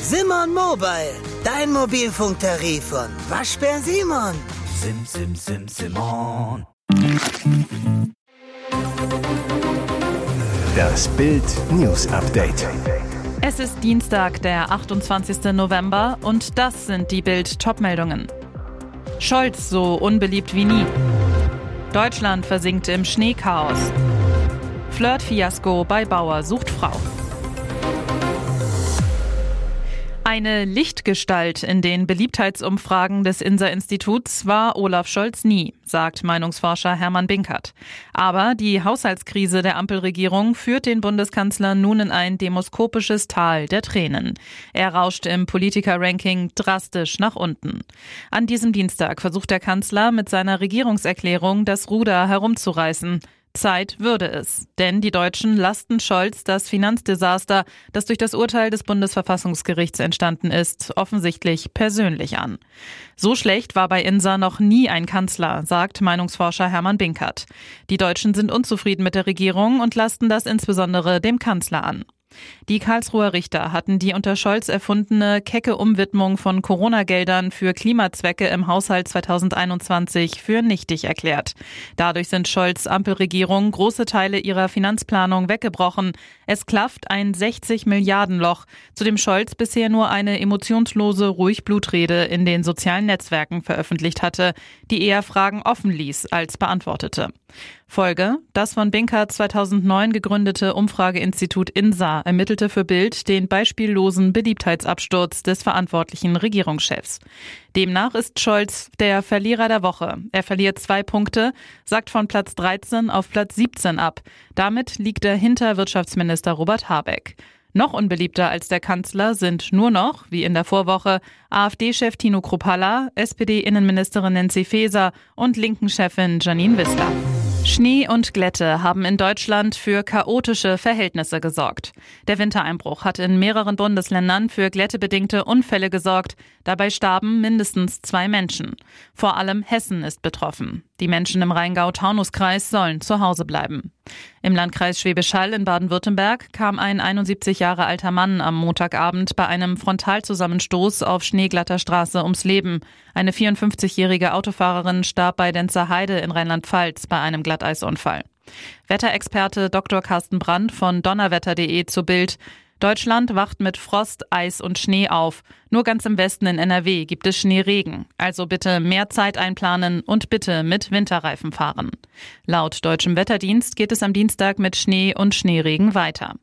Simon Mobile, dein Mobilfunktarif von Waschbär Simon. Sim, sim, sim, Simon. Das Bild News Update. Es ist Dienstag, der 28. November und das sind die Bild Topmeldungen. Scholz so unbeliebt wie nie. Deutschland versinkt im Schneechaos. Flirt-Fiasko bei Bauer sucht Frau. Eine Lichtgestalt in den Beliebtheitsumfragen des INSA-Instituts war Olaf Scholz nie, sagt Meinungsforscher Hermann Binkert. Aber die Haushaltskrise der Ampelregierung führt den Bundeskanzler nun in ein demoskopisches Tal der Tränen. Er rauscht im Politiker-Ranking drastisch nach unten. An diesem Dienstag versucht der Kanzler mit seiner Regierungserklärung das Ruder herumzureißen. Zeit würde es. Denn die Deutschen lasten Scholz das Finanzdesaster, das durch das Urteil des Bundesverfassungsgerichts entstanden ist, offensichtlich persönlich an. So schlecht war bei Insa noch nie ein Kanzler, sagt Meinungsforscher Hermann Binkert. Die Deutschen sind unzufrieden mit der Regierung und lasten das insbesondere dem Kanzler an. Die Karlsruher Richter hatten die unter Scholz erfundene kecke Umwidmung von Corona-Geldern für Klimazwecke im Haushalt 2021 für nichtig erklärt. Dadurch sind Scholz Ampelregierung große Teile ihrer Finanzplanung weggebrochen. Es klafft ein 60 Milliarden Loch, zu dem Scholz bisher nur eine emotionslose Ruhigblutrede in den sozialen Netzwerken veröffentlicht hatte, die eher Fragen offen ließ als beantwortete. Folge, das von Binker 2009 gegründete Umfrageinstitut INSA ermittelte für Bild den beispiellosen Beliebtheitsabsturz des verantwortlichen Regierungschefs. Demnach ist Scholz der Verlierer der Woche. Er verliert zwei Punkte, sagt von Platz 13 auf Platz 17 ab. Damit liegt er hinter Wirtschaftsminister Robert Habeck. Noch unbeliebter als der Kanzler sind nur noch, wie in der Vorwoche, AfD-Chef Tino Kruppalla, SPD-Innenministerin Nancy Faeser und Linken-Chefin Janine Wissler. Schnee und Glätte haben in Deutschland für chaotische Verhältnisse gesorgt. Der Wintereinbruch hat in mehreren Bundesländern für glättebedingte Unfälle gesorgt. Dabei starben mindestens zwei Menschen. Vor allem Hessen ist betroffen. Die Menschen im Rheingau-Taunus-Kreis sollen zu Hause bleiben. Im Landkreis Schwäbisch Hall in Baden-Württemberg kam ein 71 Jahre alter Mann am Montagabend bei einem Frontalzusammenstoß auf schneeglatter Straße ums Leben. Eine 54-jährige Autofahrerin starb bei Denzerheide in Rheinland-Pfalz bei einem Glatteisunfall. Wetterexperte Dr. Carsten Brandt von donnerwetter.de zu Bild. Deutschland wacht mit Frost, Eis und Schnee auf. Nur ganz im Westen in NRW gibt es Schneeregen. Also bitte mehr Zeit einplanen und bitte mit Winterreifen fahren. Laut deutschem Wetterdienst geht es am Dienstag mit Schnee und Schneeregen weiter.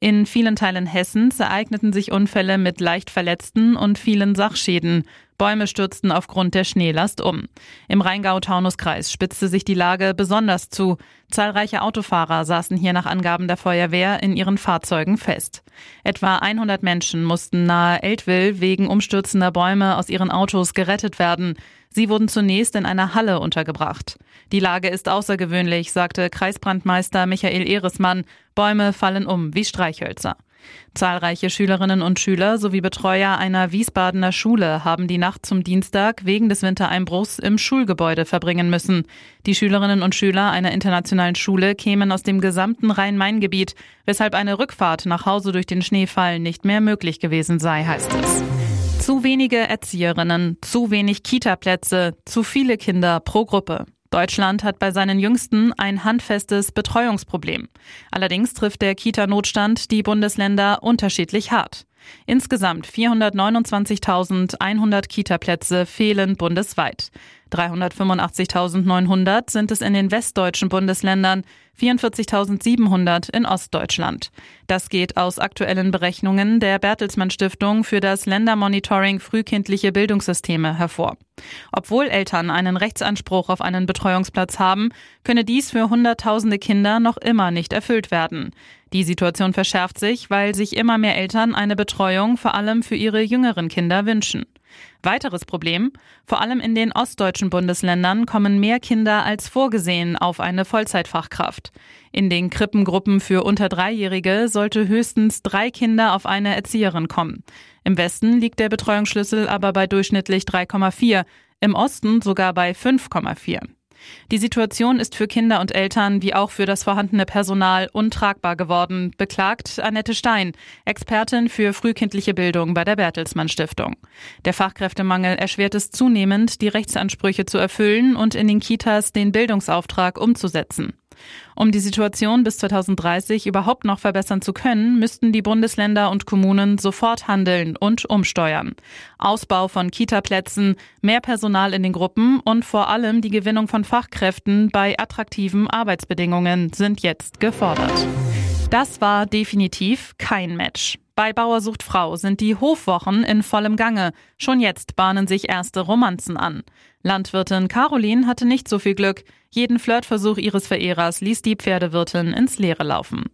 In vielen Teilen Hessens ereigneten sich Unfälle mit leicht Verletzten und vielen Sachschäden. Bäume stürzten aufgrund der Schneelast um. Im Rheingau-Taunus-Kreis spitzte sich die Lage besonders zu. Zahlreiche Autofahrer saßen hier nach Angaben der Feuerwehr in ihren Fahrzeugen fest. Etwa 100 Menschen mussten nahe Eltville wegen umstürzender Bäume aus ihren Autos gerettet werden. Sie wurden zunächst in einer Halle untergebracht. Die Lage ist außergewöhnlich, sagte Kreisbrandmeister Michael Ehresmann. Bäume fallen um wie Streichhölzer. Zahlreiche Schülerinnen und Schüler sowie Betreuer einer Wiesbadener Schule haben die Nacht zum Dienstag wegen des Wintereinbruchs im Schulgebäude verbringen müssen. Die Schülerinnen und Schüler einer internationalen Schule kämen aus dem gesamten Rhein-Main-Gebiet, weshalb eine Rückfahrt nach Hause durch den Schneefall nicht mehr möglich gewesen sei, heißt es. Zu wenige Erzieherinnen, zu wenig Kitaplätze, zu viele Kinder pro Gruppe. Deutschland hat bei seinen Jüngsten ein handfestes Betreuungsproblem. Allerdings trifft der Kita-Notstand die Bundesländer unterschiedlich hart. Insgesamt 429.100 Kita-Plätze fehlen bundesweit. 385.900 sind es in den westdeutschen Bundesländern, 44.700 in Ostdeutschland. Das geht aus aktuellen Berechnungen der Bertelsmann Stiftung für das Ländermonitoring frühkindliche Bildungssysteme hervor. Obwohl Eltern einen Rechtsanspruch auf einen Betreuungsplatz haben, könne dies für Hunderttausende Kinder noch immer nicht erfüllt werden. Die Situation verschärft sich, weil sich immer mehr Eltern eine Betreuung vor allem für ihre jüngeren Kinder wünschen. Weiteres Problem, vor allem in den ostdeutschen Bundesländern kommen mehr Kinder als vorgesehen auf eine Vollzeitfachkraft. In den Krippengruppen für unter Dreijährige sollte höchstens drei Kinder auf eine Erzieherin kommen. Im Westen liegt der Betreuungsschlüssel aber bei durchschnittlich 3,4, im Osten sogar bei 5,4. Die Situation ist für Kinder und Eltern wie auch für das vorhandene Personal untragbar geworden, beklagt Annette Stein, Expertin für frühkindliche Bildung bei der Bertelsmann Stiftung. Der Fachkräftemangel erschwert es zunehmend, die Rechtsansprüche zu erfüllen und in den Kitas den Bildungsauftrag umzusetzen. Um die Situation bis 2030 überhaupt noch verbessern zu können, müssten die Bundesländer und Kommunen sofort handeln und umsteuern. Ausbau von Kitaplätzen, mehr Personal in den Gruppen und vor allem die Gewinnung von Fachkräften bei attraktiven Arbeitsbedingungen sind jetzt gefordert. Das war definitiv kein Match. Bei Bauersucht Frau sind die Hofwochen in vollem Gange. Schon jetzt bahnen sich erste Romanzen an. Landwirtin Caroline hatte nicht so viel Glück. Jeden Flirtversuch ihres Verehrers ließ die Pferdewirtin ins Leere laufen.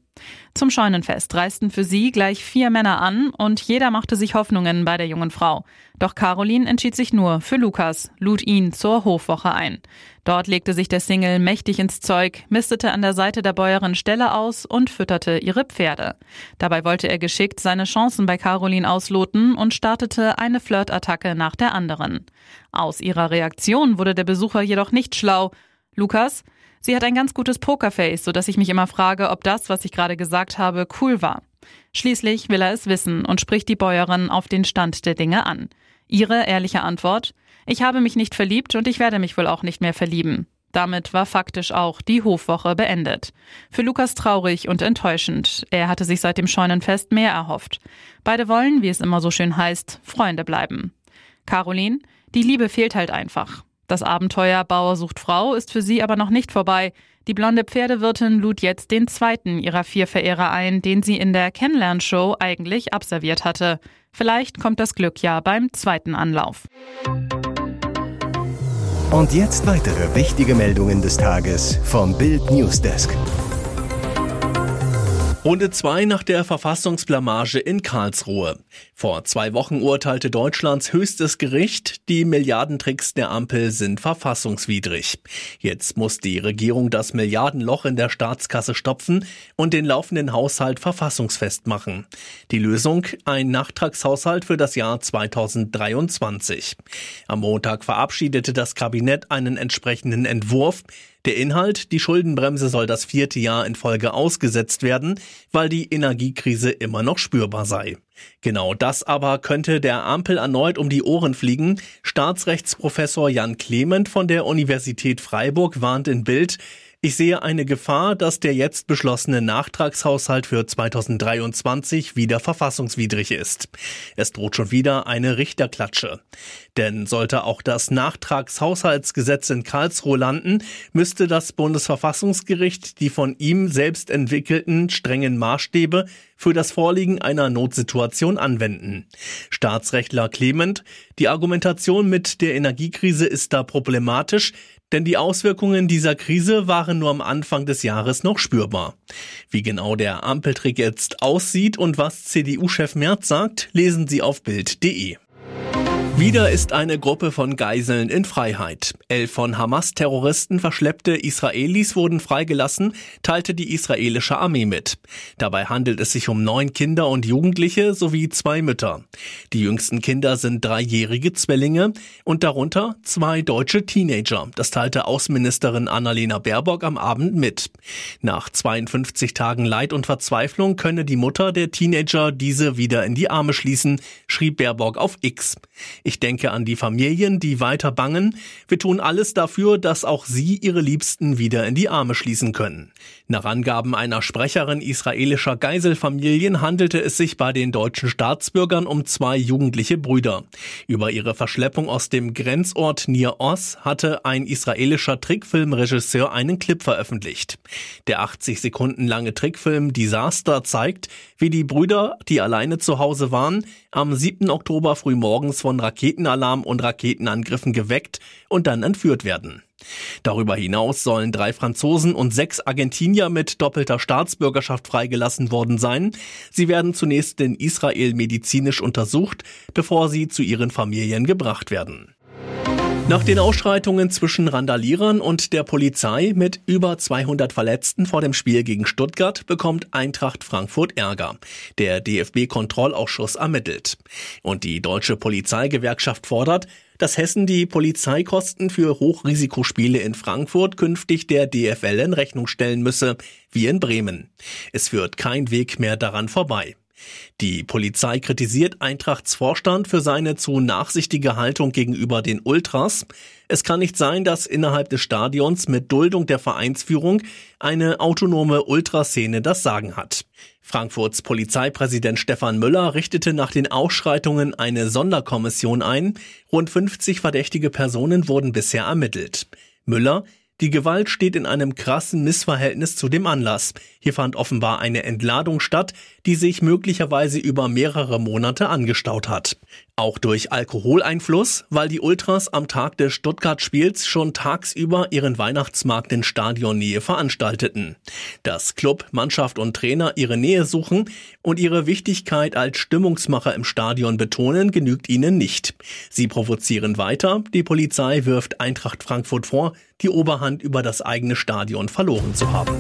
Zum Scheunenfest reisten für sie gleich vier Männer an und jeder machte sich Hoffnungen bei der jungen Frau. Doch Caroline entschied sich nur für Lukas, lud ihn zur Hofwoche ein. Dort legte sich der Single mächtig ins Zeug, mistete an der Seite der Bäuerin Stelle aus und fütterte ihre Pferde. Dabei wollte er geschickt seine Chancen bei Caroline ausloten und startete eine Flirtattacke nach der anderen. Aus ihrer Reaktion wurde der Besucher jedoch nicht schlau. Lukas, sie hat ein ganz gutes Pokerface, sodass ich mich immer frage, ob das, was ich gerade gesagt habe, cool war. Schließlich will er es wissen und spricht die Bäuerin auf den Stand der Dinge an. Ihre ehrliche Antwort? Ich habe mich nicht verliebt und ich werde mich wohl auch nicht mehr verlieben. Damit war faktisch auch die Hofwoche beendet. Für Lukas traurig und enttäuschend. Er hatte sich seit dem Scheunenfest mehr erhofft. Beide wollen, wie es immer so schön heißt, Freunde bleiben. Caroline, die Liebe fehlt halt einfach. Das Abenteuer Bauer sucht Frau ist für sie aber noch nicht vorbei. Die blonde Pferdewirtin lud jetzt den zweiten ihrer vier Verehrer ein, den sie in der Kennenlernshow eigentlich abserviert hatte. Vielleicht kommt das Glück ja beim zweiten Anlauf. Und jetzt weitere wichtige Meldungen des Tages vom Bild Newsdesk. Runde 2 nach der Verfassungsblamage in Karlsruhe. Vor zwei Wochen urteilte Deutschlands höchstes Gericht, die Milliardentricks der Ampel sind verfassungswidrig. Jetzt muss die Regierung das Milliardenloch in der Staatskasse stopfen und den laufenden Haushalt verfassungsfest machen. Die Lösung ein Nachtragshaushalt für das Jahr 2023. Am Montag verabschiedete das Kabinett einen entsprechenden Entwurf, der Inhalt, die Schuldenbremse soll das vierte Jahr in Folge ausgesetzt werden, weil die Energiekrise immer noch spürbar sei. Genau das aber könnte der Ampel erneut um die Ohren fliegen. Staatsrechtsprofessor Jan Clement von der Universität Freiburg warnt in Bild, ich sehe eine Gefahr, dass der jetzt beschlossene Nachtragshaushalt für 2023 wieder verfassungswidrig ist. Es droht schon wieder eine Richterklatsche. Denn sollte auch das Nachtragshaushaltsgesetz in Karlsruhe landen, müsste das Bundesverfassungsgericht die von ihm selbst entwickelten strengen Maßstäbe für das Vorliegen einer Notsituation anwenden. Staatsrechtler Clement, die Argumentation mit der Energiekrise ist da problematisch, denn die Auswirkungen dieser Krise waren nur am Anfang des Jahres noch spürbar. Wie genau der Ampeltrick jetzt aussieht und was CDU-Chef Merz sagt, lesen Sie auf Bild.de. Wieder ist eine Gruppe von Geiseln in Freiheit. Elf von Hamas-Terroristen verschleppte Israelis wurden freigelassen, teilte die israelische Armee mit. Dabei handelt es sich um neun Kinder und Jugendliche sowie zwei Mütter. Die jüngsten Kinder sind dreijährige Zwillinge und darunter zwei deutsche Teenager. Das teilte Außenministerin Annalena Baerbock am Abend mit. Nach 52 Tagen Leid und Verzweiflung könne die Mutter der Teenager diese wieder in die Arme schließen, schrieb Baerbock auf X. Ich denke an die Familien, die weiter bangen. Wir tun alles dafür, dass auch sie ihre Liebsten wieder in die Arme schließen können. Nach Angaben einer Sprecherin israelischer Geiselfamilien handelte es sich bei den deutschen Staatsbürgern um zwei jugendliche Brüder. Über ihre Verschleppung aus dem Grenzort Nir Oz hatte ein israelischer Trickfilmregisseur einen Clip veröffentlicht. Der 80 Sekunden lange Trickfilm Disaster zeigt, wie die Brüder, die alleine zu Hause waren, am 7. Oktober frühmorgens von Raketenalarm und Raketenangriffen geweckt und dann entführt werden. Darüber hinaus sollen drei Franzosen und sechs Argentinier mit doppelter Staatsbürgerschaft freigelassen worden sein. Sie werden zunächst in Israel medizinisch untersucht, bevor sie zu ihren Familien gebracht werden. Nach den Ausschreitungen zwischen Randalierern und der Polizei mit über 200 Verletzten vor dem Spiel gegen Stuttgart bekommt Eintracht Frankfurt Ärger. Der DFB-Kontrollausschuss ermittelt. Und die deutsche Polizeigewerkschaft fordert, dass Hessen die Polizeikosten für Hochrisikospiele in Frankfurt künftig der DFL in Rechnung stellen müsse, wie in Bremen. Es führt kein Weg mehr daran vorbei. Die Polizei kritisiert Eintrachts Vorstand für seine zu nachsichtige Haltung gegenüber den Ultras. Es kann nicht sein, dass innerhalb des Stadions mit Duldung der Vereinsführung eine autonome Ultraszene das Sagen hat. Frankfurts Polizeipräsident Stefan Müller richtete nach den Ausschreitungen eine Sonderkommission ein. Rund 50 verdächtige Personen wurden bisher ermittelt. Müller die Gewalt steht in einem krassen Missverhältnis zu dem Anlass. Hier fand offenbar eine Entladung statt, die sich möglicherweise über mehrere Monate angestaut hat. Auch durch Alkoholeinfluss, weil die Ultras am Tag des Stuttgart-Spiels schon tagsüber ihren Weihnachtsmarkt in Stadionnähe veranstalteten. Dass Club, Mannschaft und Trainer ihre Nähe suchen und ihre Wichtigkeit als Stimmungsmacher im Stadion betonen, genügt ihnen nicht. Sie provozieren weiter, die Polizei wirft Eintracht Frankfurt vor, die Oberhand über das eigene Stadion verloren zu haben.